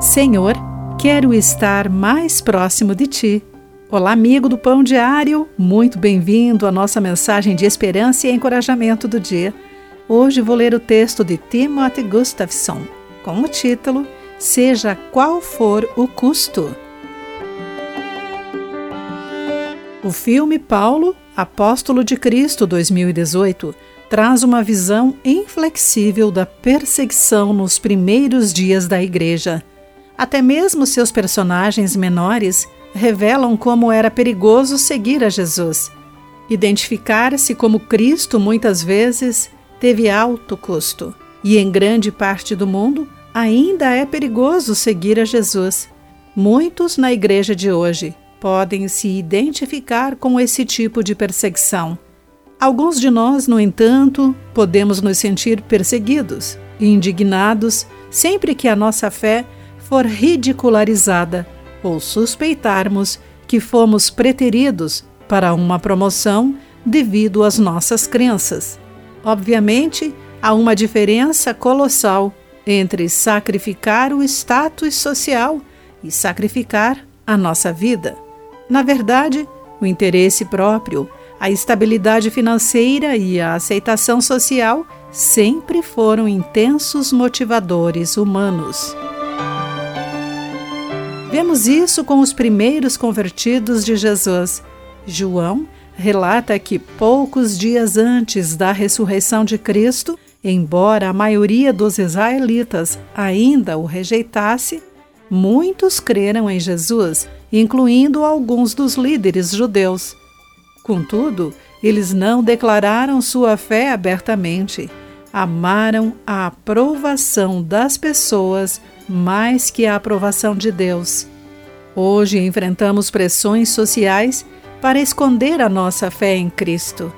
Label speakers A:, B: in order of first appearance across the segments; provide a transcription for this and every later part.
A: Senhor, quero estar mais próximo de ti. Olá, amigo do Pão Diário, muito bem-vindo à nossa mensagem de esperança e encorajamento do dia. Hoje vou ler o texto de Timothy Gustafson com o título Seja qual for o custo. O filme Paulo, Apóstolo de Cristo 2018, traz uma visão inflexível da perseguição nos primeiros dias da Igreja. Até mesmo seus personagens menores revelam como era perigoso seguir a Jesus. Identificar-se como Cristo muitas vezes teve alto custo, e em grande parte do mundo ainda é perigoso seguir a Jesus. Muitos na igreja de hoje podem se identificar com esse tipo de perseguição. Alguns de nós, no entanto, podemos nos sentir perseguidos e indignados sempre que a nossa fé for ridicularizada ou suspeitarmos que fomos preteridos para uma promoção devido às nossas crenças. Obviamente, há uma diferença colossal entre sacrificar o status social e sacrificar a nossa vida. Na verdade, o interesse próprio, a estabilidade financeira e a aceitação social sempre foram intensos motivadores humanos. Vemos isso com os primeiros convertidos de Jesus. João relata que poucos dias antes da ressurreição de Cristo, embora a maioria dos israelitas ainda o rejeitasse, muitos creram em Jesus, incluindo alguns dos líderes judeus. Contudo, eles não declararam sua fé abertamente. Amaram a aprovação das pessoas mais que a aprovação de Deus. Hoje enfrentamos pressões sociais para esconder a nossa fé em Cristo.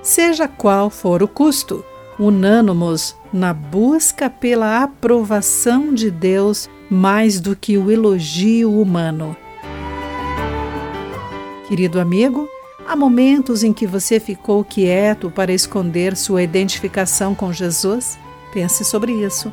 A: Seja qual for o custo, unânimos na busca pela aprovação de Deus mais do que o elogio humano. Querido amigo, há momentos em que você ficou quieto para esconder sua identificação com Jesus? Pense sobre isso.